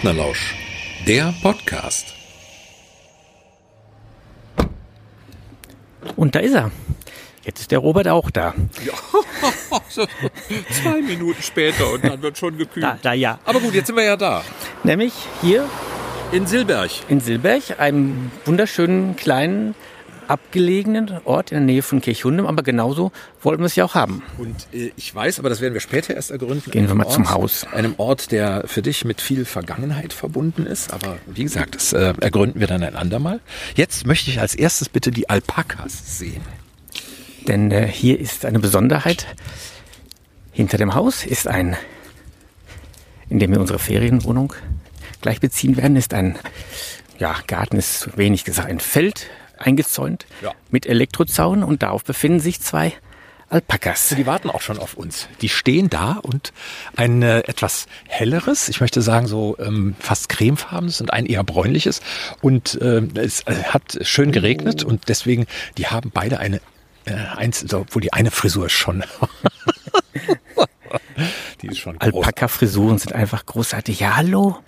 Partnerlausch, der Podcast. Und da ist er. Jetzt ist der Robert auch da. Ja, zwei Minuten später und dann wird schon gekühlt. Da, da ja. Aber gut, jetzt sind wir ja da. Nämlich hier In Silberg. in Silberg, einem wunderschönen kleinen abgelegenen Ort in der Nähe von Kirchhundem, aber genauso wollten wir es ja auch haben. Und äh, ich weiß, aber das werden wir später erst ergründen. Gehen wir mal zum Ort, Haus. Einem Ort, der für dich mit viel Vergangenheit verbunden ist. Aber wie gesagt, das äh, ergründen wir dann ein andermal. Jetzt möchte ich als erstes bitte die Alpakas sehen. Denn äh, hier ist eine Besonderheit. Hinter dem Haus ist ein, in dem wir unsere Ferienwohnung gleich beziehen werden, ist ein, ja, Garten ist wenig gesagt, ein Feld eingezäunt Ja. mit Elektrozaun und darauf befinden sich zwei Alpakas. Die warten auch schon auf uns. Die stehen da und ein äh, etwas helleres, ich möchte sagen so ähm, fast cremefarbenes und ein eher bräunliches. Und ähm, es äh, hat schön geregnet und deswegen, die haben beide eine, äh, eins, obwohl die eine Frisur ist schon. die ist schon. Alpaka-Frisuren sind einfach großartig. Ja, hallo.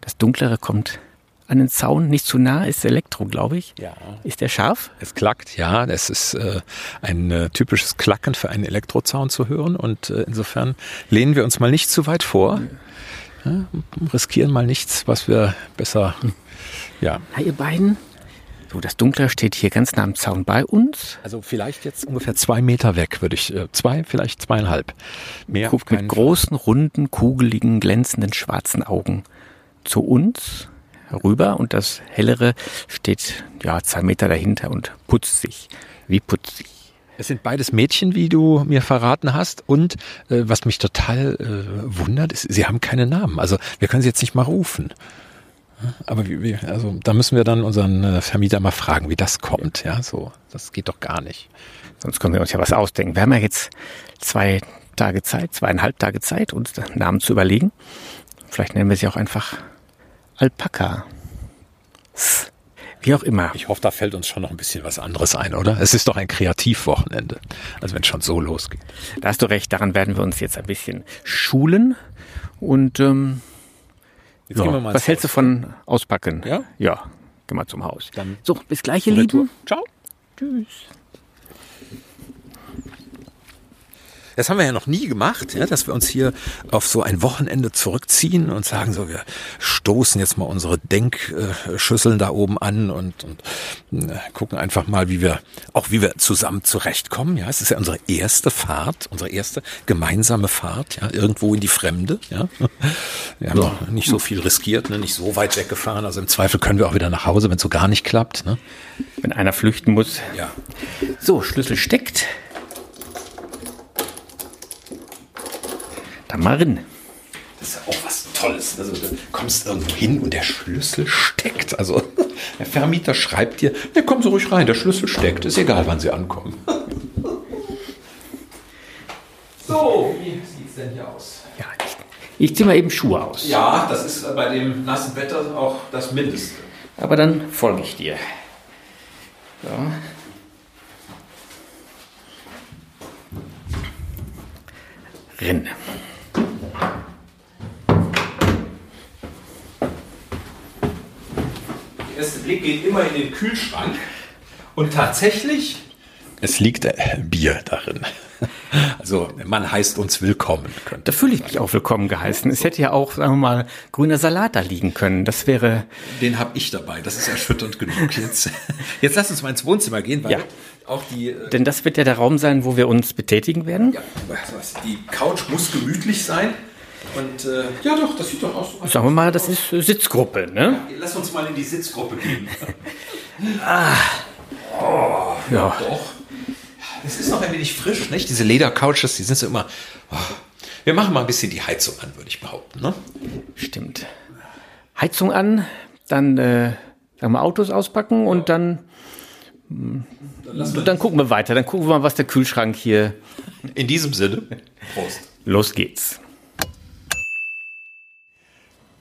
Das Dunklere kommt an den Zaun, nicht zu nah, ist Elektro, glaube ich. Ja. Ist der scharf? Es klackt, ja. Es ist äh, ein äh, typisches Klacken für einen Elektrozaun zu hören. Und äh, insofern lehnen wir uns mal nicht zu weit vor. Ja, riskieren mal nichts, was wir besser. Ja. Na, ihr beiden. So, das Dunklere steht hier ganz nah am Zaun bei uns. Also vielleicht jetzt ungefähr zwei Meter weg, würde ich. Äh, zwei, vielleicht zweieinhalb. Mehr Guckt mit großen, runden, kugeligen, glänzenden, schwarzen Augen zu uns herüber und das Hellere steht ja zwei Meter dahinter und putzt sich. Wie putzt sich? Es sind beides Mädchen, wie du mir verraten hast. Und äh, was mich total äh, wundert, ist, sie haben keine Namen. Also wir können sie jetzt nicht mal rufen. Aber wie, wie, also da müssen wir dann unseren äh, Vermieter mal fragen, wie das kommt. Ja, so, das geht doch gar nicht. Sonst können wir uns ja was ausdenken. Wir haben ja jetzt zwei Tage Zeit, zweieinhalb Tage Zeit, uns Namen zu überlegen. Vielleicht nennen wir sie auch einfach Alpaka. Wie auch immer. Ich hoffe, da fällt uns schon noch ein bisschen was anderes ein, oder? Es ist doch ein Kreativwochenende. Also wenn es schon so losgeht. Da hast du recht, daran werden wir uns jetzt ein bisschen schulen. Und ähm, Jetzt ja, gehen wir mal was ins hältst du Haus. von Auspacken? Ja? Ja, geh mal zum Haus. Dann so, bis gleich, ihr. Lieben. Ciao. Tschüss. Das haben wir ja noch nie gemacht, ja, dass wir uns hier auf so ein Wochenende zurückziehen und sagen so, wir stoßen jetzt mal unsere Denkschüsseln da oben an und, und äh, gucken einfach mal, wie wir, auch wie wir zusammen zurechtkommen. Ja, es ist ja unsere erste Fahrt, unsere erste gemeinsame Fahrt, ja, irgendwo in die Fremde. Ja, wir haben noch nicht so viel riskiert, ne, nicht so weit weggefahren. Also im Zweifel können wir auch wieder nach Hause, wenn es so gar nicht klappt. Ne? Wenn einer flüchten muss. Ja. So, Schlüssel steckt. Mal rein. Das ist ja auch was Tolles. Also du kommst irgendwo hin und der Schlüssel steckt. Also der Vermieter schreibt dir, ja, kommen Sie ruhig rein, der Schlüssel steckt. Ist egal, wann Sie ankommen. So, wie sieht es denn hier aus? Ja, ich, ich ziehe mal eben Schuhe aus. Ja, das ist bei dem nassen Wetter auch das Mindeste. Aber dann folge ich dir. So. Renn. Erste Blick geht immer in den Kühlschrank. Und tatsächlich. Es liegt äh, Bier darin. Also, man heißt uns willkommen. Könnte. Da fühle ich mich auch willkommen geheißen. Es hätte ja auch, sagen wir mal, grüner Salat da liegen können. Das wäre, Den habe ich dabei. Das ist erschütternd genug. Jetzt, jetzt lass uns mal ins Wohnzimmer gehen, weil Ja. auch die, äh, denn das wird ja der Raum sein, wo wir uns betätigen werden. ja, die Couch muss gemütlich sein. Und äh, ja, doch, das sieht doch aus. so- Sagen wir mal, das ist äh, Sitzgruppe, ne? Lass uns mal in die Sitzgruppe gehen. Ja. Doch. Es ist noch ein wenig frisch, nicht? Diese Ledercouches, die sind so immer. Oh. Wir machen mal ein bisschen die Heizung an, würde ich behaupten. Ne? Stimmt. Heizung an, dann äh, sagen wir Autos auspacken und dann, dann gucken wir weiter. Dann gucken wir mal, was der Kühlschrank hier. In diesem Sinne. Prost. Los geht's.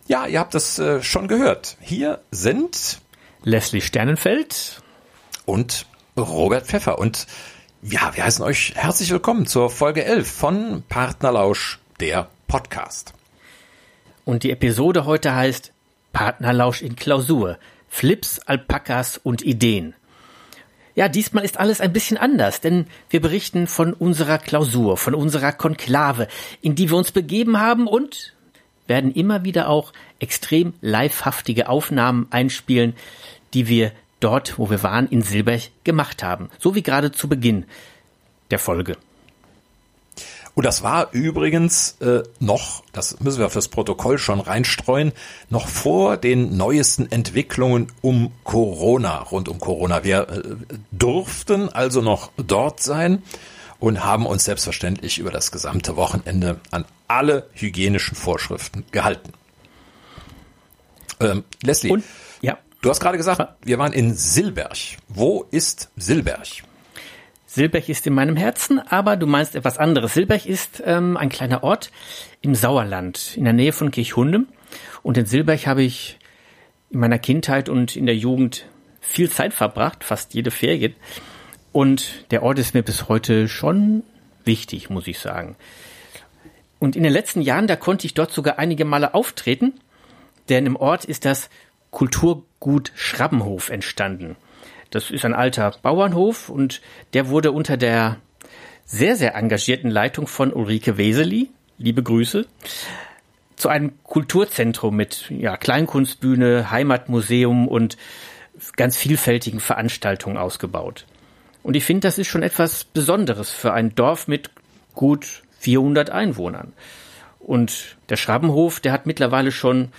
Ja, ihr habt das äh, schon gehört. Hier sind Leslie Sternenfeld. und Robert Pfeffer. Und ja, wir heißen euch herzlich willkommen zur Folge 11 von Partnerlausch, der Podcast. Und die Episode heute heißt Partnerlausch in Klausur. Flips, Alpakas und Ideen. Ja, diesmal ist alles ein bisschen anders, denn wir berichten von unserer Klausur, von unserer Konklave, in die wir uns begeben haben und werden immer wieder auch extrem livehaftige Aufnahmen einspielen, die wir dort, wo wir waren, in Silberch gemacht haben. So wie gerade zu Beginn der Folge. Und das war übrigens äh, noch, das müssen wir fürs Protokoll schon reinstreuen, noch vor den neuesten Entwicklungen um Corona, rund um Corona. Wir äh, durften also noch dort sein und haben uns selbstverständlich über das gesamte Wochenende an alle hygienischen Vorschriften gehalten. Ähm, Leslie, und, ja. du hast gerade gesagt, wir waren in Silberg. Wo ist Silberg? Silberg ist in meinem Herzen, aber du meinst etwas anderes. Silberg ist ähm, ein kleiner Ort im Sauerland, in der Nähe von Kirchhundem. Und in Silberg habe ich in meiner Kindheit und in der Jugend viel Zeit verbracht, fast jede Ferien. Und der Ort ist mir bis heute schon wichtig, muss ich sagen. Und in den letzten Jahren, da konnte ich dort sogar einige Male auftreten, denn im Ort ist das Kulturgut Schrabbenhof entstanden. Das ist ein alter Bauernhof und der wurde unter der sehr, sehr engagierten Leitung von Ulrike Weseli, liebe Grüße, zu einem Kulturzentrum mit ja, Kleinkunstbühne, Heimatmuseum und ganz vielfältigen Veranstaltungen ausgebaut. Und ich finde, das ist schon etwas Besonderes für ein Dorf mit gut 400 Einwohnern. Und der Schrabenhof, der hat mittlerweile schon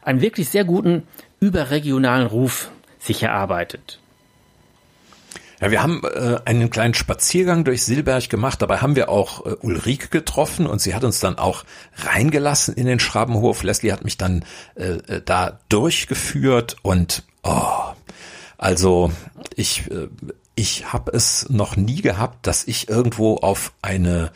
einen wirklich sehr guten überregionalen Ruf sich erarbeitet. Ja, wir haben äh, einen kleinen Spaziergang durch Silberg gemacht. Dabei haben wir auch äh, Ulrike getroffen und sie hat uns dann auch reingelassen in den Schrabenhof. Leslie hat mich dann äh, äh da durchgeführt und oh, also ich äh, ich habe es noch nie gehabt, dass ich irgendwo auf eine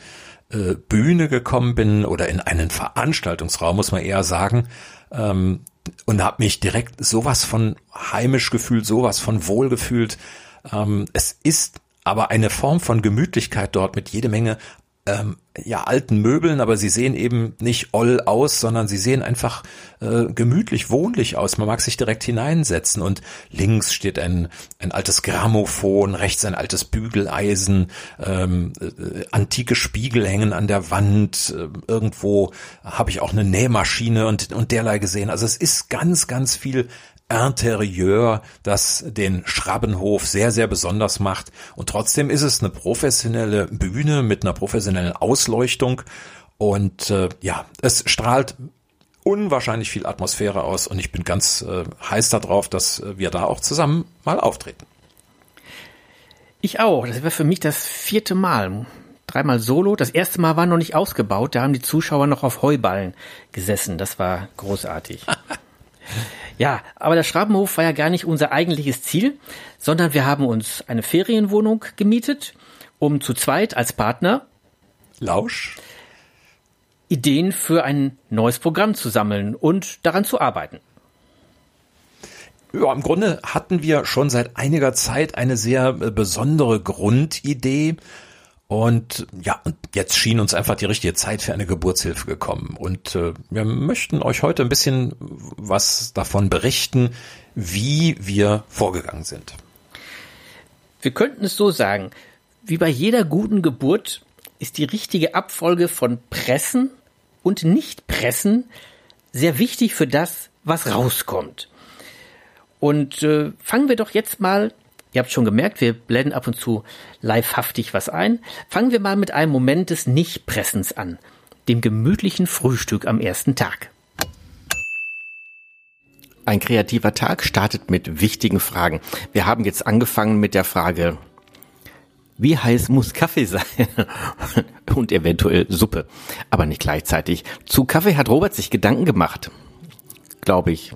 äh, Bühne gekommen bin oder in einen Veranstaltungsraum, muss man eher sagen, ähm, und habe mich direkt sowas von heimisch gefühlt, sowas von wohl gefühlt. Ähm, es ist aber eine Form von Gemütlichkeit dort mit jede Menge ähm, ja alten Möbeln, aber sie sehen eben nicht oll aus, sondern sie sehen einfach äh, gemütlich, wohnlich aus. Man mag sich direkt hineinsetzen und links steht ein ein altes Grammophon, rechts ein altes Bügeleisen, ähm, äh, antike Spiegel hängen an der Wand. Äh, irgendwo habe ich auch eine Nähmaschine und und derlei gesehen. Also es ist ganz ganz viel Interieur, das den Schrabbenhof sehr, sehr besonders macht. Und trotzdem ist es eine professionelle Bühne mit einer professionellen Ausleuchtung. Und äh, ja, es strahlt unwahrscheinlich viel Atmosphäre aus und ich bin ganz äh, heiß darauf, dass wir da auch zusammen mal auftreten. Ich auch. Das wäre für mich das vierte Mal. Dreimal solo. Das erste Mal war noch nicht ausgebaut. Da haben die Zuschauer noch auf Heuballen gesessen. Das war großartig. Ja, aber der Schrabenhof war ja gar nicht unser eigentliches Ziel, sondern wir haben uns eine Ferienwohnung gemietet, um zu zweit als Partner Lausch Ideen für ein neues Programm zu sammeln und daran zu arbeiten. Ja, im Grunde hatten wir schon seit einiger Zeit eine sehr äh, besondere Grundidee, und ja, und jetzt schien uns einfach die richtige Zeit für eine Geburtshilfe gekommen. Und äh, wir möchten euch heute ein bisschen was davon berichten, wie wir vorgegangen sind. Wir könnten es so sagen, wie bei jeder guten Geburt ist die richtige Abfolge von Pressen und Nicht-Pressen sehr wichtig für das, was rauskommt. Und äh, fangen wir doch jetzt mal Ihr habt schon gemerkt, wir blenden ab und zu livehaftig was ein. Fangen wir mal mit einem Moment des Nichtpressens an, dem gemütlichen Frühstück am ersten Tag. Ein kreativer Tag startet mit wichtigen Fragen. Wir haben jetzt angefangen mit der Frage, wie heiß muss Kaffee sein? Und eventuell Suppe, aber nicht gleichzeitig. Zu Kaffee hat Robert sich Gedanken gemacht, glaube ich.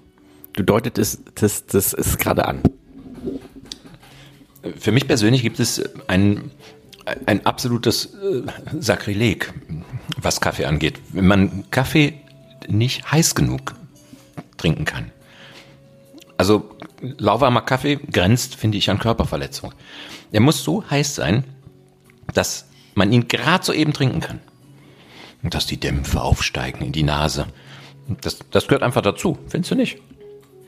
Du deutetest ist gerade an für mich persönlich gibt es ein, ein absolutes äh, Sakrileg, was Kaffee angeht. Wenn man Kaffee nicht heiß genug trinken kann. Also lauwarmer Kaffee grenzt, finde ich, an Körperverletzung. Er muss so heiß sein, dass man ihn gerade so eben trinken kann. Und dass die Dämpfe aufsteigen in die Nase. Das, das gehört einfach dazu, findest du nicht?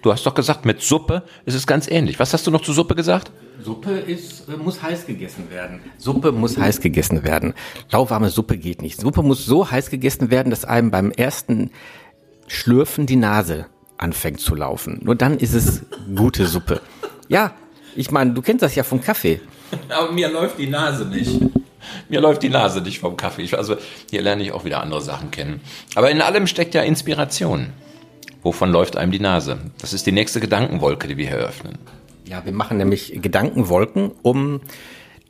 Du hast doch gesagt, mit Suppe ist es ganz ähnlich. Was hast du noch zu Suppe gesagt? Suppe ist, äh, muss heiß gegessen werden. Suppe muss heiß gegessen werden. Lauwarme Suppe geht nicht. Suppe muss so heiß gegessen werden, dass einem beim ersten Schlürfen die Nase anfängt zu laufen. Nur dann ist es gute Suppe. Ja, ich meine, du kennst das ja vom Kaffee. Aber mir läuft die Nase nicht. Mir läuft die Nase nicht vom Kaffee. Also hier lerne ich auch wieder andere Sachen kennen. Aber in allem steckt ja Inspiration. Wovon läuft einem die Nase? Das ist die nächste Gedankenwolke, die wir hier öffnen. Ja, wir machen nämlich Gedankenwolken, um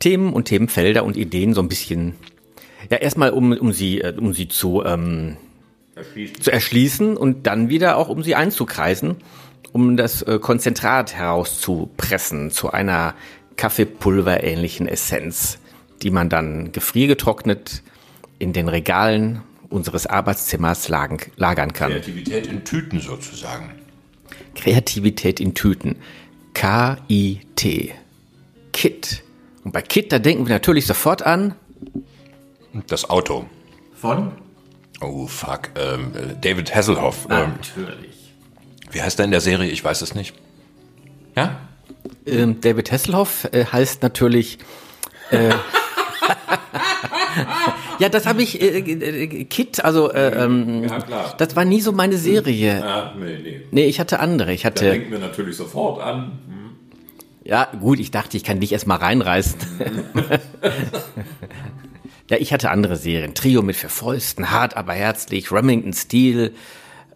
Themen und Themenfelder und Ideen so ein bisschen, ja, erstmal um, um sie, äh, um sie zu, ähm, erschließen. zu erschließen und dann wieder auch um sie einzukreisen, um das äh, Konzentrat herauszupressen zu einer Kaffeepulverähnlichen Essenz, die man dann gefriergetrocknet in den Regalen unseres Arbeitszimmers lagern kann. Kreativität in Tüten sozusagen. Kreativität in Tüten. K-I-T. Kit. Und bei Kit, da denken wir natürlich sofort an. Das Auto. Von? Oh, fuck. Ähm, David Hasselhoff. Ähm, natürlich. Wie heißt er in der Serie? Ich weiß es nicht. Ja? Ähm, David Hasselhoff äh, heißt natürlich. Äh, ja, das habe ich, äh, äh, Kit, also äh, ähm, ja, klar. das war nie so meine Serie. Ja, nee, nee. Nee, ich hatte andere. Ich hatte. Da denken wir natürlich sofort an. Hm. Ja, gut, ich dachte, ich kann dich erst mal reinreißen. ja, ich hatte andere Serien. Trio mit vier Fäusten, hart, aber herzlich, Remington Steel,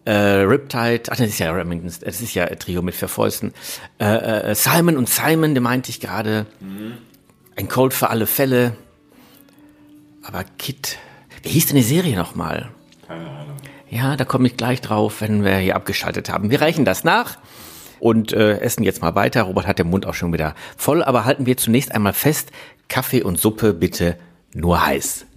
äh, Riptide, ach, das ist ja Remington, das ist ja Trio mit vier Fäusten. Äh, äh, Simon und Simon, den meinte ich gerade. Mhm. Ein Cold für alle Fälle. Aber Kit, wie hieß denn die Serie nochmal? Keine Ahnung. Ja, da komme ich gleich drauf, wenn wir hier abgeschaltet haben. Wir reichen das nach und äh, essen jetzt mal weiter. Robert hat den Mund auch schon wieder voll, aber halten wir zunächst einmal fest, Kaffee und Suppe bitte nur heiß.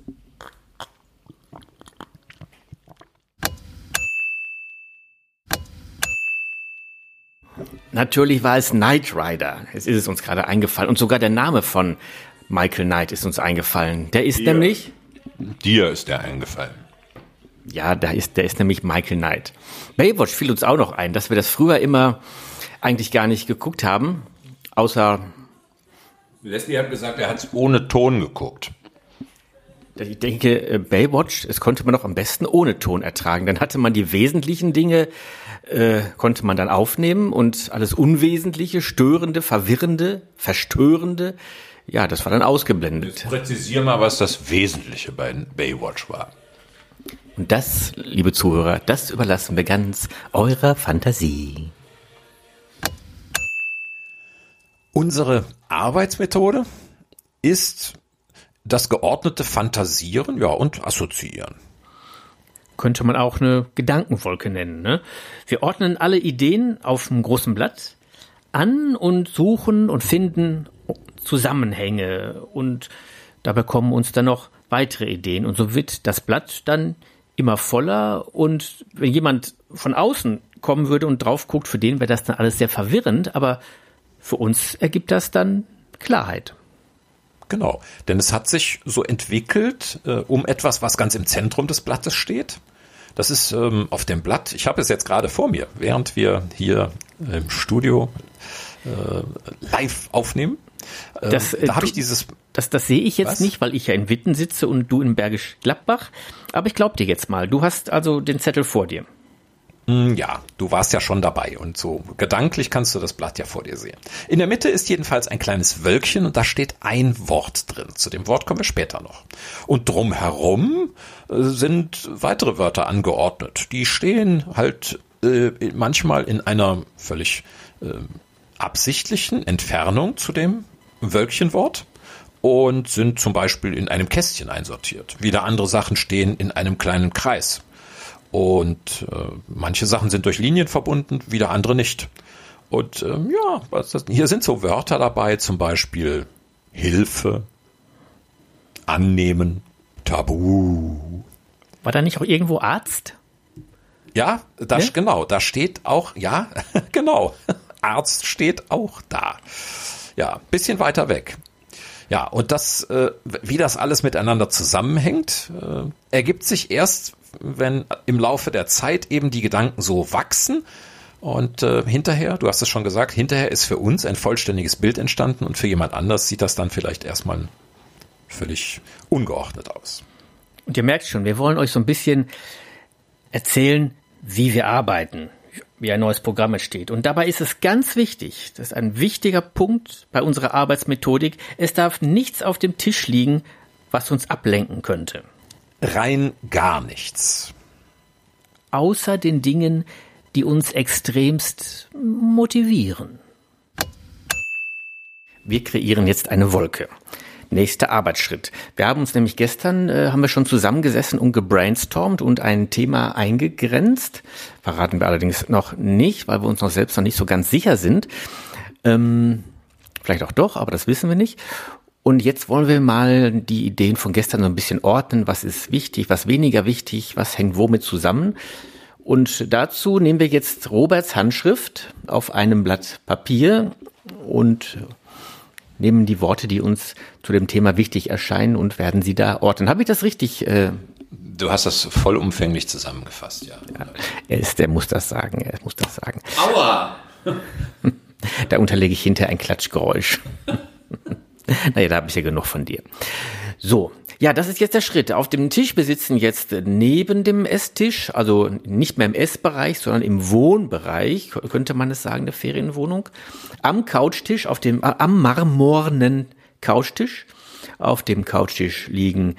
Natürlich war es Knight Rider. Es ist es uns gerade eingefallen. Und sogar der Name von Michael Knight ist uns eingefallen. Der ist Dir. nämlich. Dir ist der eingefallen. Ja, da ist, der ist nämlich Michael Knight. Baywatch fiel uns auch noch ein, dass wir das früher immer eigentlich gar nicht geguckt haben, außer. Leslie hat gesagt, er hat es ohne Ton geguckt. Ich denke, äh, Baywatch, es konnte man doch am besten ohne Ton ertragen. Dann hatte man die wesentlichen Dinge, äh, konnte man dann aufnehmen und alles Unwesentliche, Störende, Verwirrende, Verstörende, ja, das war dann ausgeblendet. Jetzt präzisier mal, was das Wesentliche bei Baywatch war. Und das, liebe Zuhörer, das überlassen wir ganz eurer Fantasie. Unsere Arbeitsmethode ist das geordnete Fantasieren ja, und Assoziieren. Könnte man auch eine Gedankenwolke nennen. Ne? Wir ordnen alle Ideen auf einem großen Blatt an und suchen und finden Zusammenhänge und dabei kommen uns dann noch weitere Ideen und so wird das Blatt dann immer voller und wenn jemand von außen kommen würde und drauf guckt, für den wäre das dann alles sehr verwirrend, aber für uns ergibt das dann Klarheit. Genau, denn es hat sich so entwickelt äh, um etwas, was ganz im Zentrum des Blattes steht. Das ist ähm, auf dem Blatt, ich habe es jetzt gerade vor mir, während wir hier im Studio äh, live aufnehmen. Ähm, das, äh, da habe ich dieses. Das, das sehe ich jetzt was? nicht, weil ich ja in Witten sitze und du in Bergisch Gladbach. Aber ich glaube dir jetzt mal. Du hast also den Zettel vor dir. Hm, ja, du warst ja schon dabei und so gedanklich kannst du das Blatt ja vor dir sehen. In der Mitte ist jedenfalls ein kleines Wölkchen und da steht ein Wort drin. Zu dem Wort kommen wir später noch. Und drumherum äh, sind weitere Wörter angeordnet. Die stehen halt äh, manchmal in einer völlig äh, absichtlichen Entfernung zu dem Wölkchenwort und sind zum Beispiel in einem Kästchen einsortiert. Wieder andere Sachen stehen in einem kleinen Kreis. Und äh, manche Sachen sind durch Linien verbunden, wieder andere nicht. Und ähm, ja, hier sind so Wörter dabei, zum Beispiel Hilfe, Annehmen, Tabu. War da nicht auch irgendwo Arzt? Ja, das, ne? genau, da steht auch, ja, genau. Arzt steht auch da. Ja, bisschen weiter weg. Ja, und das, äh, wie das alles miteinander zusammenhängt, äh, ergibt sich erst, wenn im Laufe der Zeit eben die Gedanken so wachsen und äh, hinterher, du hast es schon gesagt, hinterher ist für uns ein vollständiges Bild entstanden und für jemand anders sieht das dann vielleicht erstmal völlig ungeordnet aus. Und ihr merkt schon, wir wollen euch so ein bisschen erzählen, wie wir arbeiten, wie ein neues Programm entsteht. Und dabei ist es ganz wichtig, das ist ein wichtiger Punkt bei unserer Arbeitsmethodik, es darf nichts auf dem Tisch liegen, was uns ablenken könnte. Rein gar nichts. Außer den Dingen, die uns extremst motivieren. Wir kreieren jetzt eine Wolke. Nächster Arbeitsschritt. Wir haben uns nämlich gestern, äh, haben wir schon zusammengesessen und gebrainstormt und ein Thema eingegrenzt. Verraten wir allerdings noch nicht, weil wir uns noch selbst noch nicht so ganz sicher sind. Ähm, vielleicht auch doch, aber das wissen wir nicht. Und jetzt wollen wir mal die Ideen von gestern so ein bisschen ordnen. Was ist wichtig, was weniger wichtig, was hängt womit zusammen? Und dazu nehmen wir jetzt Roberts Handschrift auf einem Blatt Papier und nehmen die Worte, die uns zu dem Thema wichtig erscheinen und werden sie da ordnen. Habe ich das richtig? Äh du hast das vollumfänglich zusammengefasst, ja. ja. Er ist, der muss das sagen, er muss das sagen. Aua! da unterlege ich hinter ein Klatschgeräusch. naja, da habe ich ja genug von dir. So, ja, das ist jetzt der Schritt. Auf dem Tisch besitzen jetzt neben dem Esstisch, also nicht mehr im Essbereich, sondern im Wohnbereich, könnte man es sagen, der Ferienwohnung, am Couchtisch, auf dem, am marmornen Couchtisch. Auf dem Couchtisch liegen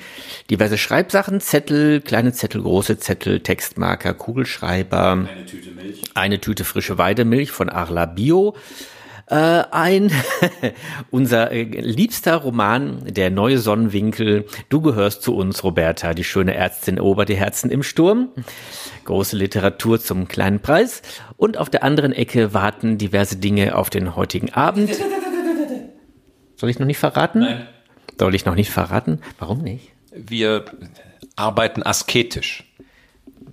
diverse Schreibsachen, Zettel, kleine Zettel, große Zettel, Textmarker, Kugelschreiber. Eine Tüte Milch. Eine Tüte frische Weidemilch von Arla Bio äh, ein unser äh, liebster Roman, Der neue Sonnenwinkel. Du gehörst zu uns, Roberta, die schöne Ärztin erobert die Herzen im Sturm. Große Literatur zum kleinen Preis. Und auf der anderen Ecke warten diverse Dinge auf den heutigen Abend. Soll ich noch nicht verraten? Nein. Soll ich noch nicht verraten? Warum nicht? Wir arbeiten asketisch.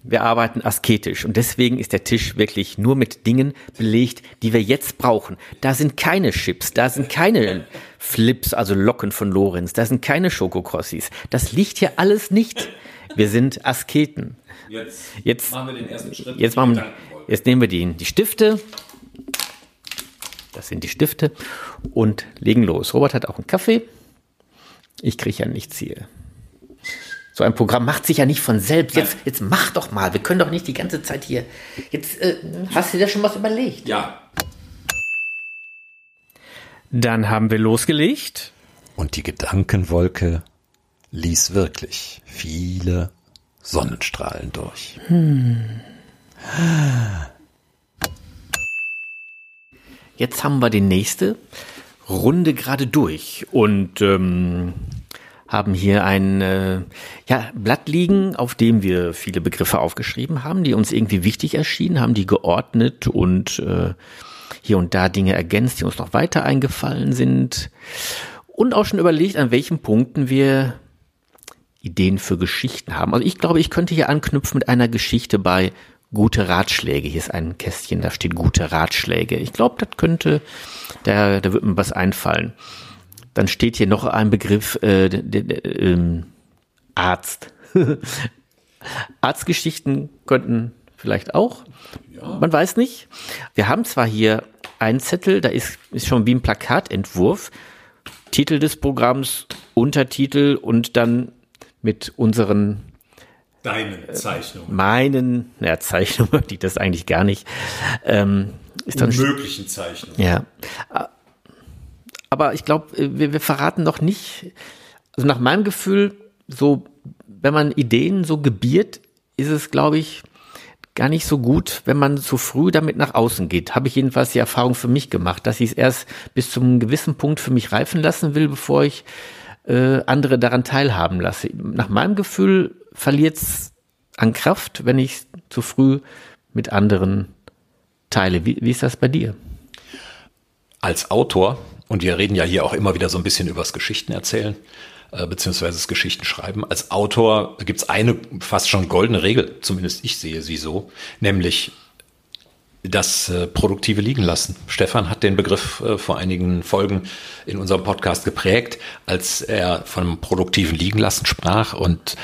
Wir arbeiten asketisch und deswegen ist der Tisch wirklich nur mit Dingen belegt, die wir jetzt brauchen. Da sind keine Chips, da sind keine Flips, also Locken von Lorenz, da sind keine Schokokrossis. Das liegt hier alles nicht. Wir sind Asketen. Jetzt, jetzt machen wir den ersten Schritt. Jetzt, machen, jetzt nehmen wir die, die Stifte. Das sind die Stifte und legen los. Robert hat auch einen Kaffee. Ich kriege ja nichts hier. So ein Programm macht sich ja nicht von selbst. Jetzt, jetzt mach doch mal. Wir können doch nicht die ganze Zeit hier. Jetzt äh, hast du dir schon was überlegt. Ja. Dann haben wir losgelegt. Und die Gedankenwolke ließ wirklich viele Sonnenstrahlen durch. Hm. Jetzt haben wir die nächste Runde gerade durch. Und ähm, haben hier ein äh, ja, Blatt liegen, auf dem wir viele Begriffe aufgeschrieben haben, die uns irgendwie wichtig erschienen, haben die geordnet und äh, hier und da Dinge ergänzt, die uns noch weiter eingefallen sind. Und auch schon überlegt, an welchen Punkten wir Ideen für Geschichten haben. Also ich glaube, ich könnte hier anknüpfen mit einer Geschichte bei gute Ratschläge. Hier ist ein Kästchen, da steht gute Ratschläge. Ich glaube, das könnte, da, da wird mir was einfallen. Dann steht hier noch ein Begriff, äh, äh, Arzt. Arztgeschichten könnten vielleicht auch. Ja. Man weiß nicht. Wir haben zwar hier einen Zettel, da ist, ist schon wie ein Plakatentwurf. Titel des Programms, Untertitel und dann mit unseren Deinen Zeichnungen. Meinen, ja, Zeichnungen, die das eigentlich gar nicht. Ähm, ist dann möglichen Zeichnungen. Ja aber ich glaube, äh, wir, wir verraten noch nicht, also nach meinem Gefühl, so, wenn man Ideen so gebiert, ist es, glaube ich, gar nicht so gut, wenn man zu früh damit nach außen geht. Habe ich jedenfalls die Erfahrung für mich gemacht, dass ich es erst bis zu einem gewissen Punkt für mich reifen lassen will, bevor ich äh, andere daran teilhaben lasse. Nach meinem Gefühl verliert es an Kraft, wenn ich zu früh mit anderen teile. Wie, wie ist das bei dir? Als Autor und wir reden ja hier auch immer wieder so ein bisschen übers Geschichten erzählen, äh, beziehungsweise das Geschichten schreiben. Als Autor gibt es eine fast schon goldene Regel, zumindest ich sehe sie so, nämlich das äh, produktive liegen lassen. Stefan hat den Begriff äh, vor einigen Folgen in unserem Podcast geprägt, als er von produktiven liegen lassen sprach und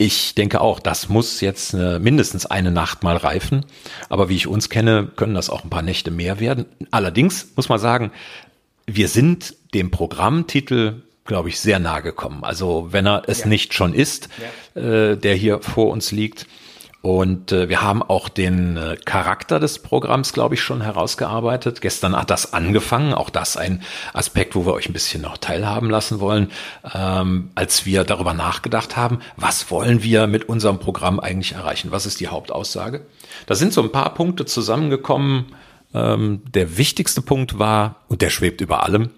Ich denke auch, das muss jetzt mindestens eine Nacht mal reifen. Aber wie ich uns kenne, können das auch ein paar Nächte mehr werden. Allerdings muss man sagen, wir sind dem Programmtitel, glaube ich, sehr nahe gekommen. Also wenn er es ja. nicht schon ist, ja. äh, der hier vor uns liegt. Und äh, wir haben auch den äh, Charakter des Programms, glaube ich, schon herausgearbeitet. Gestern hat das angefangen, auch das ein Aspekt, wo wir euch ein bisschen noch teilhaben lassen wollen, ähm, als wir darüber nachgedacht haben, was wollen wir mit unserem Programm eigentlich erreichen? Was ist die Hauptaussage? Da sind so ein paar Punkte zusammengekommen. Ähm, der wichtigste Punkt war, und der schwebt über allem,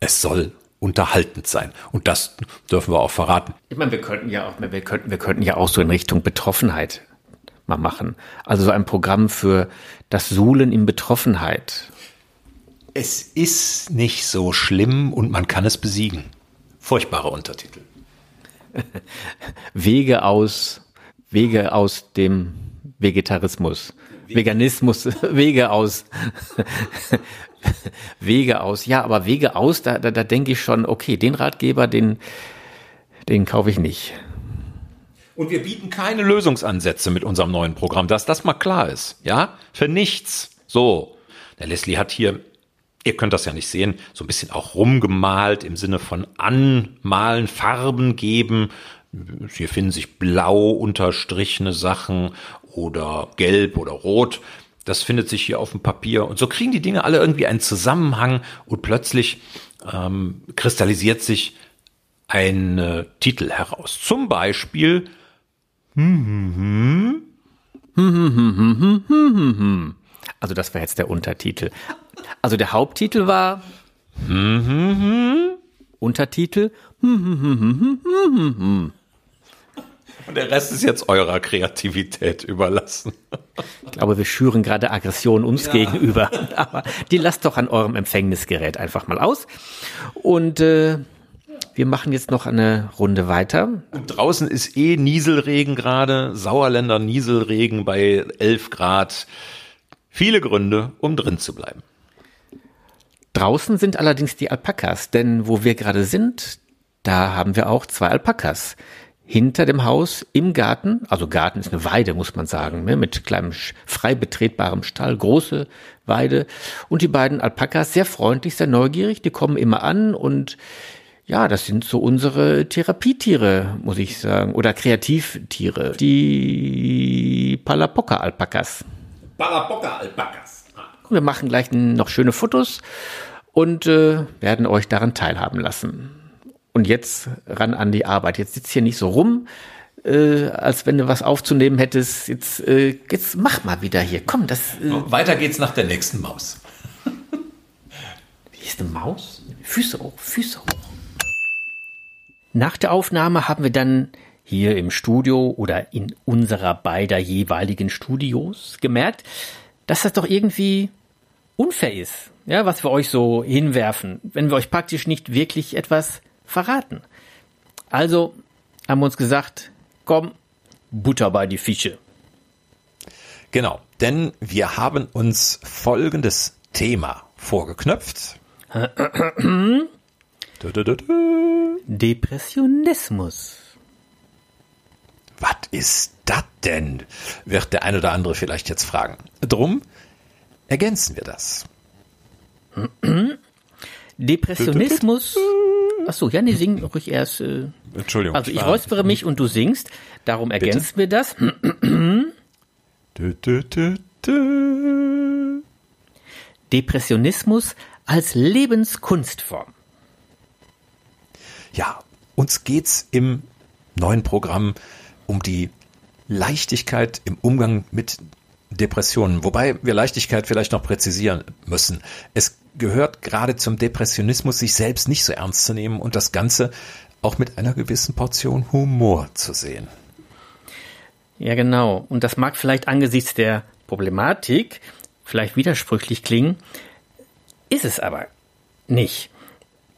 es soll unterhaltend sein. Und das dürfen wir auch verraten. Ich meine, wir könnten ja auch, wir könnten, wir könnten ja auch so in Richtung Betroffenheit mal machen. Also so ein Programm für das Suhlen in Betroffenheit. Es ist nicht so schlimm und man kann es besiegen. Furchtbare Untertitel. Wege aus, Wege aus dem Vegetarismus. Veganismus, Wege aus. Wege aus. Ja, aber Wege aus, da, da, da denke ich schon, okay, den Ratgeber, den, den kaufe ich nicht. Und wir bieten keine Lösungsansätze mit unserem neuen Programm, dass das mal klar ist. Ja, für nichts. So. Der Leslie hat hier, ihr könnt das ja nicht sehen, so ein bisschen auch rumgemalt im Sinne von anmalen, Farben geben. Hier finden sich blau unterstrichene Sachen oder gelb oder rot. Das findet sich hier auf dem Papier. Und so kriegen die Dinge alle irgendwie einen Zusammenhang und plötzlich ähm, kristallisiert sich ein äh, Titel heraus. Zum Beispiel also das war jetzt der Untertitel. Also der Haupttitel war Untertitel und der Rest ist jetzt eurer Kreativität überlassen. Ich glaube, wir schüren gerade Aggression uns ja. gegenüber. Aber die lasst doch an eurem Empfängnisgerät einfach mal aus. Und äh, wir machen jetzt noch eine Runde weiter. Und draußen ist eh Nieselregen gerade, Sauerländer Nieselregen bei 11 Grad. Viele Gründe, um drin zu bleiben. Draußen sind allerdings die Alpakas, denn wo wir gerade sind, da haben wir auch zwei Alpakas. Hinter dem Haus im Garten, also Garten ist eine Weide, muss man sagen, ne, mit kleinem frei betretbarem Stall, große Weide. Und die beiden Alpakas sehr freundlich, sehr neugierig, die kommen immer an und ja, das sind so unsere Therapietiere, muss ich sagen, oder Kreativtiere. Die Palapoca-Alpakas. Palapoca-Alpakas. Wir machen gleich noch schöne Fotos und äh, werden euch daran teilhaben lassen. Und jetzt ran an die Arbeit. Jetzt sitzt hier nicht so rum, äh, als wenn du was aufzunehmen hättest. Jetzt, äh, jetzt mach mal wieder hier. Komm, das. Äh Weiter geht's nach der nächsten Maus. Wie ist eine Maus? Füße hoch, Füße hoch. Nach der Aufnahme haben wir dann hier im Studio oder in unserer beider jeweiligen Studios gemerkt, dass das doch irgendwie unfair ist, ja, was wir euch so hinwerfen, wenn wir euch praktisch nicht wirklich etwas verraten. Also haben wir uns gesagt, komm, Butter bei die Fische. Genau, denn wir haben uns folgendes Thema vorgeknöpft. Depressionismus. Was ist das denn? Wird der ein oder andere vielleicht jetzt fragen. Drum ergänzen wir das. Depressionismus. Achso, ja, nee, sing ruhig erst. Äh, Entschuldigung. Also ich räuspere mich und du singst. Darum ergänzen Bitte? wir das. Depressionismus als Lebenskunstform. Ja, uns geht's im neuen Programm um die Leichtigkeit im Umgang mit Depressionen, wobei wir Leichtigkeit vielleicht noch präzisieren müssen. Es gehört gerade zum Depressionismus, sich selbst nicht so ernst zu nehmen und das Ganze auch mit einer gewissen Portion Humor zu sehen. Ja, genau. Und das mag vielleicht angesichts der Problematik vielleicht widersprüchlich klingen, ist es aber nicht.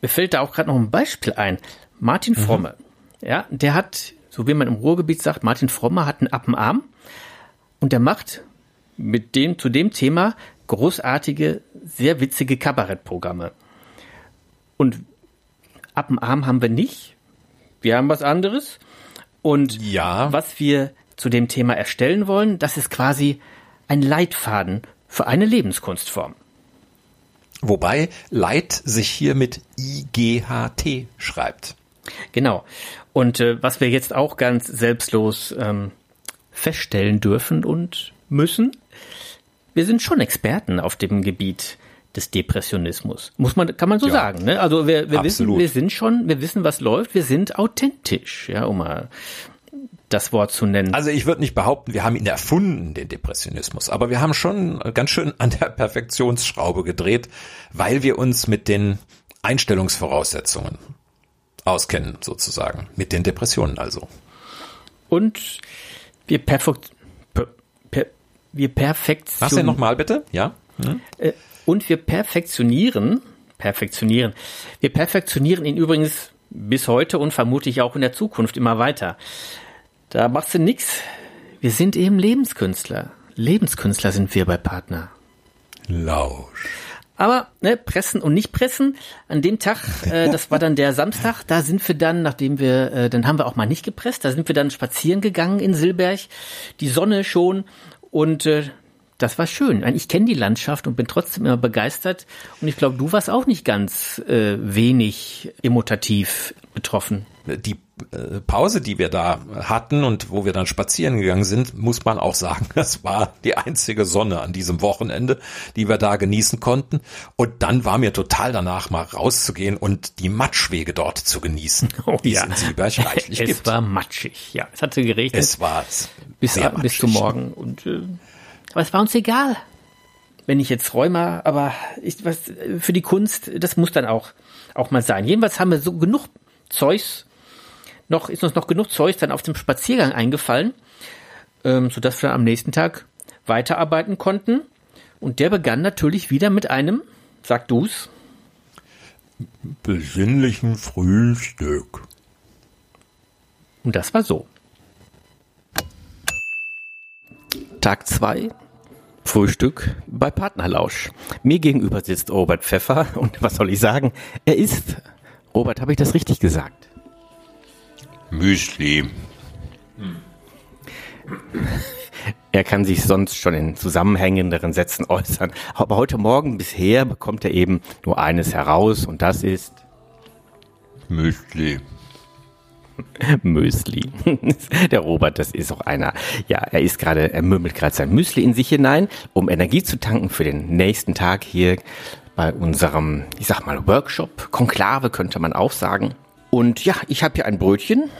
Mir fällt da auch gerade noch ein Beispiel ein. Martin mhm. Fromme, mhm. ja, der hat, so wie man im Ruhrgebiet sagt, Martin Fromme hat einen Appenarm und der macht mit dem, zu dem Thema großartige, sehr witzige Kabarettprogramme. Und Appenarm haben wir nicht. Wir haben was anderes. Und Ja. was wir zu dem Thema erstellen wollen, das ist quasi ein Leitfaden für eine Lebenskunstform. Wobei Light sich hier mit IGHT schreibt. Genau. Und äh, was wir jetzt auch ganz selbstlos ähm, feststellen dürfen und müssen, wir sind schon Experten auf dem Gebiet des Depressionismus. Muss man, kann man so Ja. sagen. Ne? Also wir, wir wissen, wir sind schon, wir wissen, was läuft. Wir sind authentisch, ja, um mal das Wort zu nennen. Also ich würde nicht behaupten, wir haben ihn erfunden, den Depressionismus, aber wir haben schon ganz schön an der Perfektionsschraube gedreht, weil wir uns mit den Einstellungsvoraussetzungen auskennen, sozusagen. Mit den Depressionen also. Und wir perfekt, wir Was denn perfektionieren. nochmal bitte? Ja? Äh, und wir perfektionieren, perfektionieren, wir perfektionieren ihn übrigens bis heute und vermutlich auch in der Zukunft immer weiter. Da machst du nix. Wir sind eben Lebenskünstler. Lebenskünstler sind wir bei Partner. Lausch. Aber ne, pressen und nicht pressen. An dem Tag, äh, das war dann der Samstag, da sind wir dann, nachdem wir, äh, dann haben wir auch mal nicht gepresst, da sind wir dann spazieren gegangen in Silberg, die Sonne schon und äh, das war schön. Ich kenne die Landschaft und bin trotzdem immer begeistert. Und ich glaube, du warst auch nicht ganz äh, wenig emotativ betroffen. Die äh, Pause, die wir da hatten und wo wir dann spazieren gegangen sind, muss man auch sagen, das war die einzige Sonne an diesem Wochenende, die wir da genießen konnten. Und dann war mir total danach mal rauszugehen und die Matschwege dort zu genießen, die es in Sieberg reichlich es gibt. war matschig, ja. Es hatte geregnet. es war bis, sehr bis zum. Morgen. Und, äh, aber es war uns egal. Wenn ich jetzt Rheuma, aber ich, was, für die Kunst, das muss dann auch, auch mal sein. Jedenfalls haben wir so genug Zeugs, noch, ist uns noch genug Zeugs dann auf dem Spaziergang eingefallen, ähm, sodass wir am nächsten Tag weiterarbeiten konnten. Und der begann natürlich wieder mit einem, sag du's, Besinnlichen Frühstück. Und das war so. Tag 2. Frühstück bei Partnerlausch. Mir gegenüber sitzt Robert Pfeffer und was soll ich sagen? Er ist. Robert, habe ich das richtig gesagt? Müsli. Er kann sich sonst schon in zusammenhängenderen Sätzen äußern. Aber heute Morgen bisher bekommt er eben nur eines heraus und das ist Müsli. Müsli. Der Robert, das ist auch einer. Ja, er ist gerade, er murmelt gerade sein Müsli in sich hinein, um Energie zu tanken für den nächsten Tag hier bei unserem, ich sag mal, Workshop. Konklave könnte man auch sagen. Und ja, ich habe hier ein Brötchen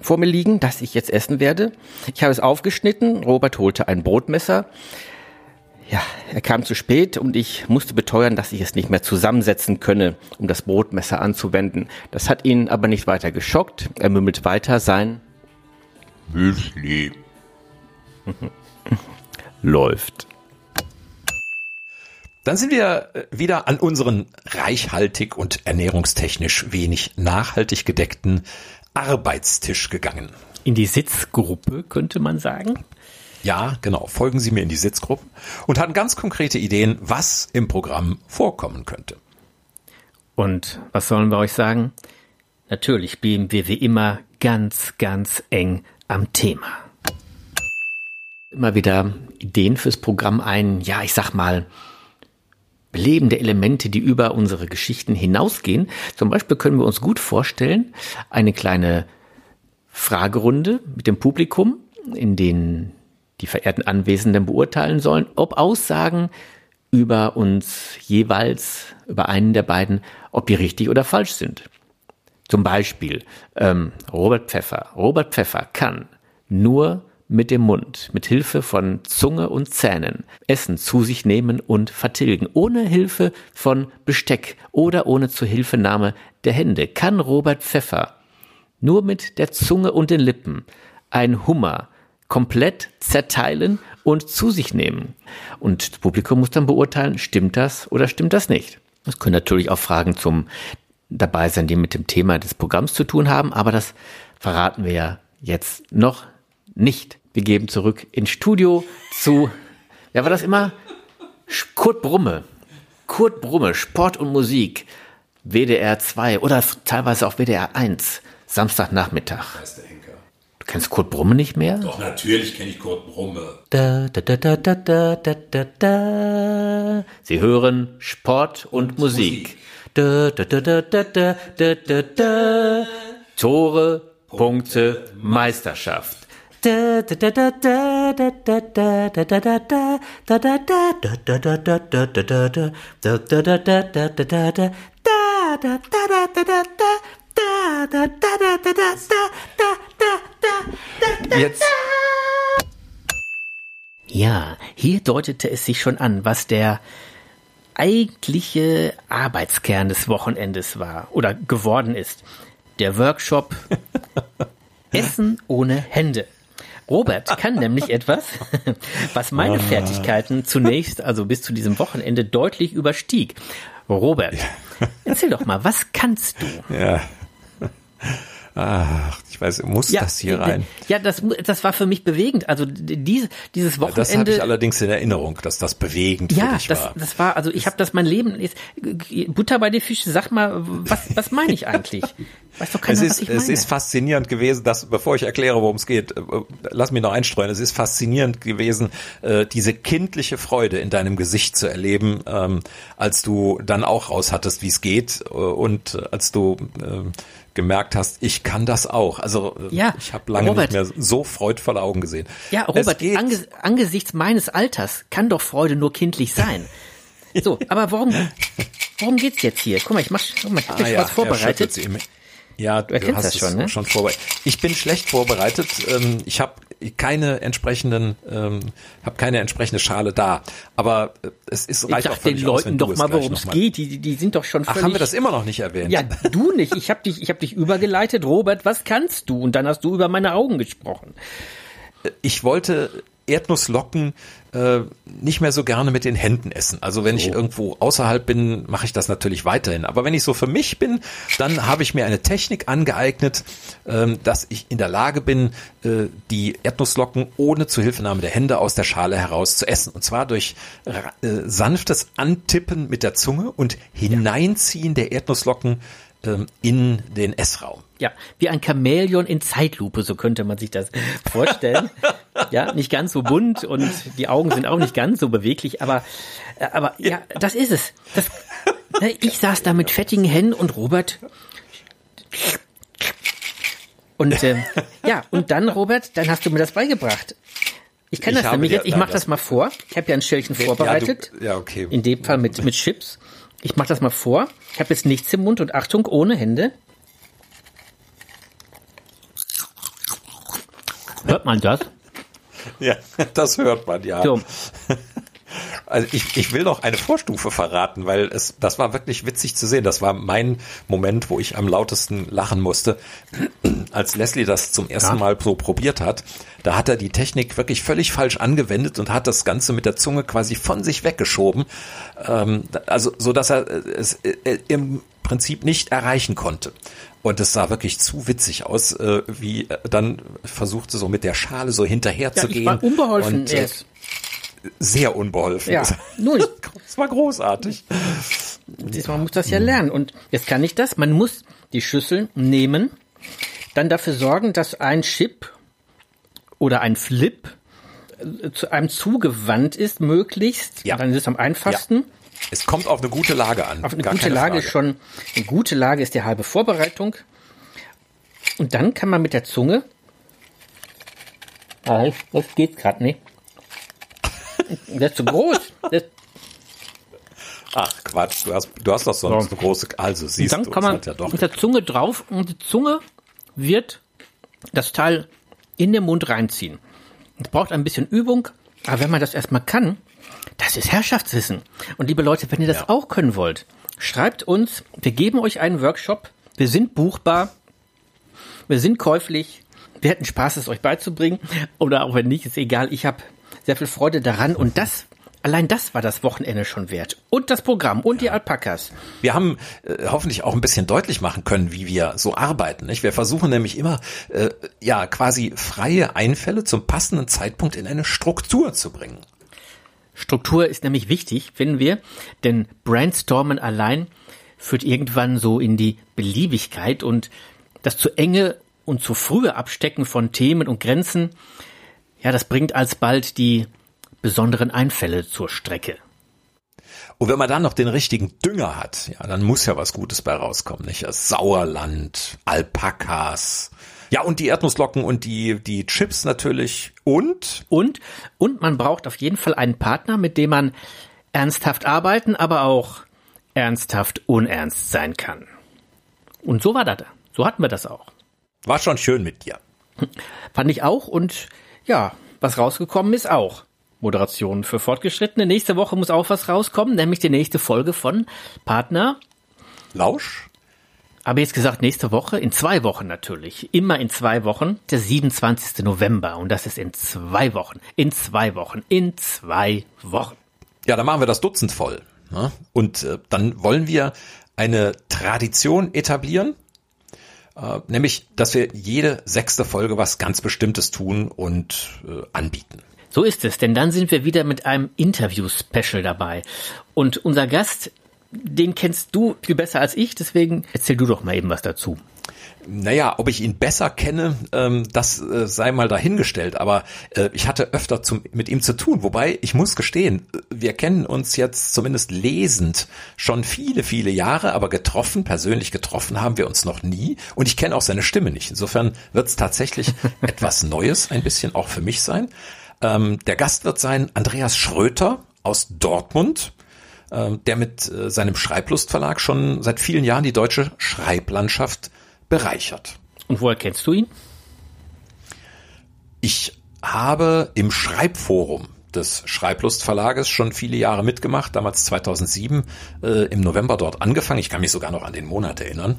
vor mir liegen, das ich jetzt essen werde. Ich habe es aufgeschnitten. Robert holte ein Brotmesser. Ja, er kam zu spät und ich musste beteuern, dass ich es nicht mehr zusammensetzen könne, um das Brotmesser anzuwenden. Das hat ihn aber nicht weiter geschockt. Er mümmelt weiter sein Müsli. läuft. Dann sind wir äh, wieder an unseren reichhaltig und ernährungstechnisch wenig nachhaltig gedeckten Arbeitstisch gegangen. In die Sitzgruppe könnte man sagen. Ja, genau. Folgen Sie mir in die Sitzgruppe und hatten ganz konkrete Ideen, was im Programm vorkommen könnte. Und was sollen wir euch sagen? Natürlich blieben wir wie immer ganz, ganz eng am Thema. Immer wieder Ideen fürs Programm ein, ja, ich sag mal, belebende Elemente, die über unsere Geschichten hinausgehen. Zum Beispiel können wir uns gut vorstellen, eine kleine Fragerunde mit dem Publikum, in denen die verehrten Anwesenden beurteilen sollen, ob Aussagen über uns jeweils, über einen der beiden, ob die richtig oder falsch sind. Zum Beispiel ähm, Robert Pfeffer. Robert Pfeffer kann nur mit dem Mund, mit Hilfe von Zunge und Zähnen Essen zu sich nehmen und vertilgen. Ohne Hilfe von Besteck oder ohne Zuhilfenahme der Hände kann Robert Pfeffer nur mit der Zunge und den Lippen ein Hummer komplett zerteilen und zu sich nehmen. Und das Publikum muss dann beurteilen, stimmt das oder stimmt das nicht. Es können natürlich auch Fragen zum dabei sein, die mit dem Thema des Programms zu tun haben, aber das verraten wir ja jetzt noch nicht. Wir geben zurück ins Studio zu, wer war das immer? Kurt Brumme. Kurt Brumme, Sport und Musik, WDR 2 oder teilweise auch WDR 1, Samstagnachmittag. Du kennst Kurt Brumme nicht mehr? Doch, natürlich kenne ich Kurt Brumme. Da, da, da, da, da, da, da, da. Sie hören Sport und Musik. Da, da, da, da, da, da, da, da, da. Tore, Punkte, Meisterschaft. Jetzt. Ja, hier deutete es sich schon an, was der eigentliche Arbeitskern des Wochenendes war oder geworden ist. Der Workshop Essen ohne Hände. Robert kann nämlich etwas, was meine Fertigkeiten zunächst, also bis zu diesem Wochenende, deutlich überstieg. Robert, erzähl doch mal, was kannst du? Ja. Ach, ich weiß, muss das hier rein? Ja, das, das war für mich bewegend. Also diese, dieses Wochenende. Das habe ich allerdings in Erinnerung, dass das bewegend ja, für dich das, war. das war, also ich habe das mein Leben. Jetzt, Butter bei den Fischen, sag mal, was, was meine ich eigentlich? Weiß doch keiner, es was ist, ich es meine. ist faszinierend gewesen, dass, bevor ich erkläre, worum es geht, äh, lass mich noch einstreuen. Es ist faszinierend gewesen, äh, diese kindliche Freude in deinem Gesicht zu erleben, ähm, als du dann auch raus hattest, wie es geht äh, und als du äh, gemerkt hast, ich kann das auch. Also äh, Ja, ich habe lange Robert. nicht mehr so freudvolle Augen gesehen. Ja, Robert, geht- ange angesichts meines Alters kann doch Freude nur kindlich sein. So, aber warum, warum geht's jetzt hier? Guck mal, ich mach, guck mal, ich hab Ah, ja, was vorbereitet. er Ja, du, erkennst hast das es schon, ne? schon vorbereitet. Ich bin schlecht vorbereitet. Ähm, Ich habe keine entsprechenden, ähm, habe keine entsprechende Schale da. Aber äh, es ist Ich reicht auch sag den aus, Leuten du doch mal, worum es geht. Die, die- sind doch schon Ach, völlig. haben wir das immer noch nicht erwähnt? ja, du nicht. Ich habe dich, ich habe dich übergeleitet, Robert. Was kannst du? Und dann hast du über meine Augen gesprochen. Ich wollte Erdnusslocken äh, nicht mehr so gerne mit den Händen essen. Also wenn ich irgendwo außerhalb bin, mache ich das natürlich weiterhin. Aber wenn ich so für mich bin, dann habe ich mir eine Technik angeeignet, ähm, dass ich in der Lage bin, äh, die Erdnusslocken ohne Zuhilfenahme der Hände aus der Schale heraus zu essen. Und zwar durch äh, sanftes Antippen mit der Zunge und Hineinziehen der Erdnusslocken ähm, in den Essraum. Ja, wie ein Chamäleon in Zeitlupe, so könnte man sich das vorstellen. ja, nicht ganz so bunt und die Augen sind auch nicht ganz so beweglich, aber, äh, aber ja, das ist es. Das, ne, ich saß da mit fettigen Händen und Robert. Und ähm, ja, und dann, Robert, dann hast du mir das beigebracht. Ich kann Ich das nämlich jetzt, ich mache das- das mal vor. Ich habe ja ein Schälchen vorbereitet. Ja, du, ja okay. In dem Fall mit, mit Chips. Ich mache das mal vor. Ich habe jetzt nichts im Mund und Achtung, ohne Hände. Hört man das? Ja, das hört man, ja. So. Also ich, ich will noch eine Vorstufe verraten, weil es, das war wirklich witzig zu sehen. Das war mein Moment, wo ich am lautesten lachen musste, als Leslie das zum ersten Mal so probiert hat. Da hat er die Technik wirklich völlig falsch angewendet und hat das Ganze mit der Zunge quasi von sich weggeschoben. Ähm, also, so dass er äh, es äh, im Prinzip nicht erreichen konnte. Und es sah wirklich zu witzig aus, äh, wie er dann versuchte so mit der Schale so hinterher Ja, zu ich gehen. war unbeholfen Und, äh. Sehr unbeholfen. Ja, nun, Es war großartig. man muss das ja lernen. Und jetzt kann ich das. Man muss die Schüssel nehmen, dann dafür sorgen, dass ein Chip oder ein Flip äh, zu einem zugewandt ist, möglichst. Ja. Dann ist es am einfachsten. Es kommt auf eine gute Lage an. Auf eine gar gute Lage ist schon, eine gute Lage ist die halbe Vorbereitung. Und dann kann man mit der Zunge, ah, das geht gerade nicht. Der ist zu groß. Der, Ach Quatsch, du hast, du hast doch sonst So. eine große. Also siehst dann du, kann man hat ja doch. mit der Zunge drauf und die Zunge wird das Teil in den Mund reinziehen. Es braucht ein bisschen Übung, aber wenn man das erstmal kann, das ist Herrschaftswissen. Und liebe Leute, wenn ihr das Ja. auch können wollt, schreibt uns, wir geben euch einen Workshop, wir sind buchbar, wir sind käuflich, wir hätten Spaß, es euch beizubringen. Oder auch wenn nicht, ist egal, ich habe sehr viel Freude daran und das, allein das war das Wochenende schon wert. Und das Programm und die Alpakas. Wir haben äh, hoffentlich auch ein bisschen deutlich machen können, wie wir so arbeiten. Nicht? Wir versuchen nämlich immer, äh, ja, quasi freie Einfälle zum passenden Zeitpunkt in eine Struktur zu bringen. Struktur ist nämlich wichtig, finden wir, denn Brainstormen allein führt irgendwann so in die Beliebigkeit und das zu enge und zu frühe Abstecken von Themen und Grenzen, ja, das bringt alsbald die besonderen Einfälle zur Strecke. Und wenn man dann noch den richtigen Dünger hat, ja, dann muss ja was Gutes bei rauskommen, nicht? Das Sauerland, Alpakas, ja, und die Erdnusslocken und die, die Chips natürlich und? Und, und man braucht auf jeden Fall einen Partner, mit dem man ernsthaft arbeiten, aber auch ernsthaft unernst sein kann. Und so war das. So hatten wir das auch. War schon schön mit dir. Fand ich auch und ja, was rausgekommen ist auch. Moderation für Fortgeschrittene. Nächste Woche muss auch was rauskommen, nämlich die nächste Folge von Partner Lausch. Aber jetzt gesagt, nächste Woche, in zwei Wochen natürlich, immer in zwei Wochen, der 27. November. Und das ist in zwei Wochen, in zwei Wochen, in zwei Wochen. Ja, dann machen wir das Dutzend voll. Ne? Und äh, dann wollen wir eine Tradition etablieren, äh, nämlich, dass wir jede sechste Folge was ganz Bestimmtes tun und äh, anbieten. So ist es, denn dann sind wir wieder mit einem Interview-Special dabei. Und unser Gast, den kennst du viel besser als ich, deswegen erzähl du doch mal eben was dazu. Naja, ob ich ihn besser kenne, ähm, das äh, sei mal dahingestellt. Aber äh, ich hatte öfter zum, mit ihm zu tun. Wobei, ich muss gestehen, wir kennen uns jetzt zumindest lesend schon viele, viele Jahre, aber getroffen, persönlich getroffen haben wir uns noch nie. Und ich kenne auch seine Stimme nicht. Insofern wird es tatsächlich etwas Neues ein bisschen auch für mich sein. Ähm, der Gast wird sein Andreas Schröter aus Dortmund ähm, der mit äh, seinem Schreiblustverlag schon seit vielen Jahren die deutsche Schreiblandschaft bereichert. Und woher kennst du ihn? Ich habe im Schreibforum des Schreiblust Verlages schon viele Jahre mitgemacht, damals 2007 äh, im November dort angefangen. Ich kann mich sogar noch an den Monat erinnern.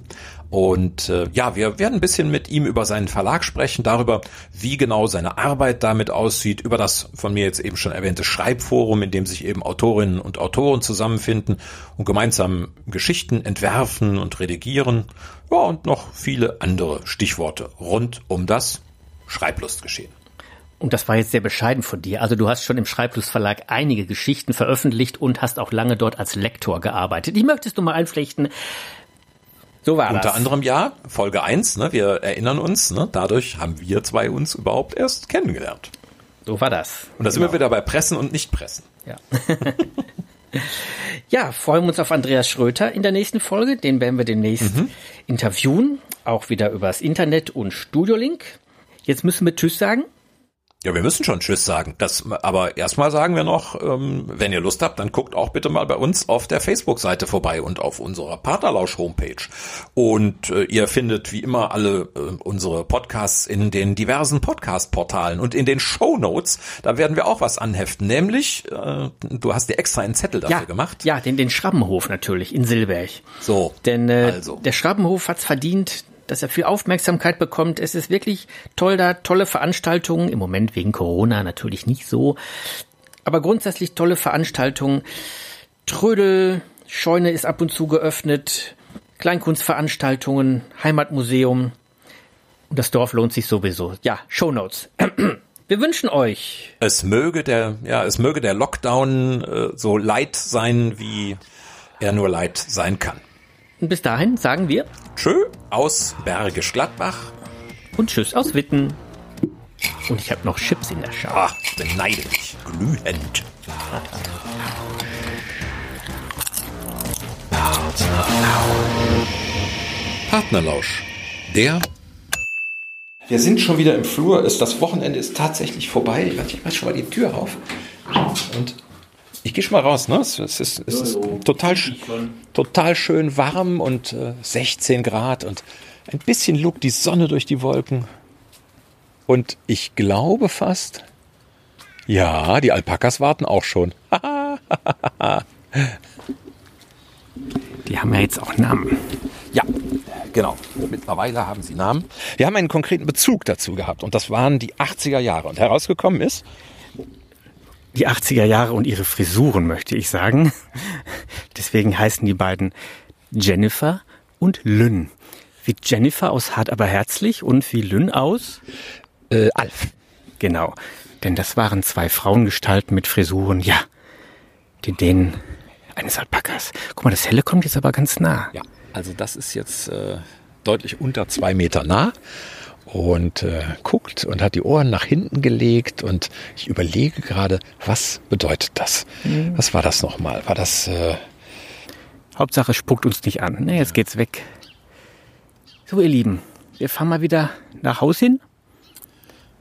Und äh, ja, wir werden ein bisschen mit ihm über seinen Verlag sprechen, darüber, wie genau seine Arbeit damit aussieht, über das von mir jetzt eben schon erwähnte Schreibforum, in dem sich eben Autorinnen und Autoren zusammenfinden und gemeinsam Geschichten entwerfen und redigieren. Ja, und noch viele andere Stichworte rund um das Schreiblustgeschehen. Und das war jetzt sehr bescheiden von dir. Also du hast schon im Schreiblust Verlag einige Geschichten veröffentlicht und hast auch lange dort als Lektor gearbeitet. Die möchtest du mal einflechten. So war Unter das. anderem ja, Folge 1, ne, wir erinnern uns, ne, dadurch haben wir zwei uns überhaupt erst kennengelernt. So war das. Und da sind genau. wir wieder bei Pressen und Nicht-Pressen. Ja. ja, freuen wir uns auf Andreas Schröter in der nächsten Folge. Den werden wir demnächst mhm. interviewen. Auch wieder übers Internet und Studiolink. Jetzt müssen wir Tschüss sagen. Ja, wir müssen schon Tschüss sagen. Das, aber erstmal sagen wir noch, ähm, wenn ihr Lust habt, dann guckt auch bitte mal bei uns auf der Facebook-Seite vorbei und auf unserer Partnerlausch-Homepage. Und äh, ihr findet wie immer alle äh, unsere Podcasts in den diversen Podcast-Portalen und in den Show Notes. Da werden wir auch was anheften. Nämlich, äh, du hast dir extra einen Zettel dafür ja, gemacht. Ja, den, den Schrammenhof natürlich in Silberg. So. Denn äh, also. der Schrammenhof hat's verdient, dass er viel Aufmerksamkeit bekommt. Es ist wirklich toll da, tolle Veranstaltungen. Im Moment wegen Corona natürlich nicht so. Aber grundsätzlich tolle Veranstaltungen. Trödel, Scheune ist ab und zu geöffnet. Kleinkunstveranstaltungen, Heimatmuseum. Das Dorf lohnt sich sowieso. Ja, Shownotes. Wir wünschen euch. Es möge der, ja, es möge der Lockdown äh, so leid sein, wie er nur leid sein kann. Und bis dahin sagen wir Tschö aus Bergisch Gladbach. Und Tschüss aus Witten. Und ich habe noch Chips in der Schale. Ach, beneide dich. Glühend. Partnerlausch. Der. Wir sind schon wieder im Flur. Das Wochenende ist tatsächlich vorbei. Ich weiß schon mal die Tür auf. Und ich gehe schon mal raus, ne? Es, es ist, es ist total, total schön warm und äh, 16 Grad und ein bisschen lugt die Sonne durch die Wolken. Und ich glaube fast, ja, die Alpakas warten auch schon. die haben ja jetzt auch Namen. Ja, genau. Mittlerweile haben sie Namen. Wir haben einen konkreten Bezug dazu gehabt und das waren die 80er Jahre. Und herausgekommen ist, die 80er Jahre und ihre Frisuren, möchte ich sagen. Deswegen heißen die beiden Jennifer und Lynn. Wie Jennifer aus Hart aber herzlich und wie Lynn aus äh, Alf. Genau. Denn das waren zwei Frauengestalten mit Frisuren, ja, die denen eines Alpakas. Guck mal, das Helle kommt jetzt aber ganz nah. Ja, also das ist jetzt äh, deutlich unter zwei Meter nah. Und äh, guckt und hat die Ohren nach hinten gelegt und ich überlege gerade, was bedeutet das? Mhm. Was war das nochmal? War das... Äh Hauptsache spuckt uns nicht an. Ne, jetzt geht's weg. So, ihr Lieben, wir fahren mal wieder nach Haus hin.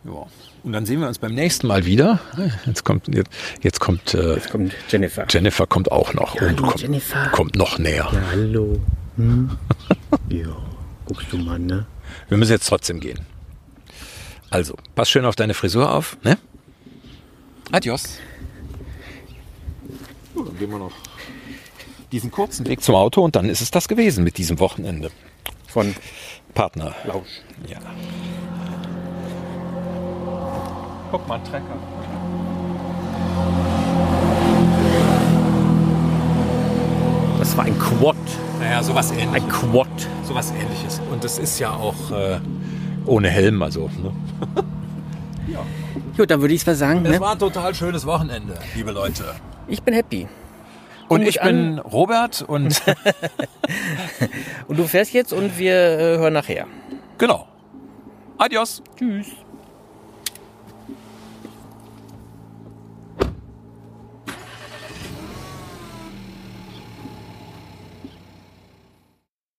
Ja. Und dann sehen wir uns beim nächsten Mal wieder. Jetzt kommt jetzt, jetzt kommt, äh, jetzt kommt Jennifer. Jennifer kommt auch noch. Ja, hallo, kommt, Jennifer. kommt noch näher. Ja, hallo. Hm? ja, guckst du mal, ne? Wir müssen jetzt trotzdem gehen. Also, pass schön auf deine Frisur auf, ne? Adios. So, dann gehen wir noch diesen kurzen Weg zum Auto und dann ist es das gewesen mit diesem Wochenende. Von Partner. Lausch. Ja. Guck mal, Trecker. Das war ein Quad. Naja, sowas ähnliches. Ein Quad. Sowas ähnliches. Und das ist ja auch äh, ohne Helm, also. Ne? ja. Gut, dann würde ich es sagen. Es ne? war ein total schönes Wochenende, liebe Leute. Ich bin happy. Und, und ich bin Robert und. und du fährst jetzt und wir äh, hören nachher. Genau. Adios. Tschüss.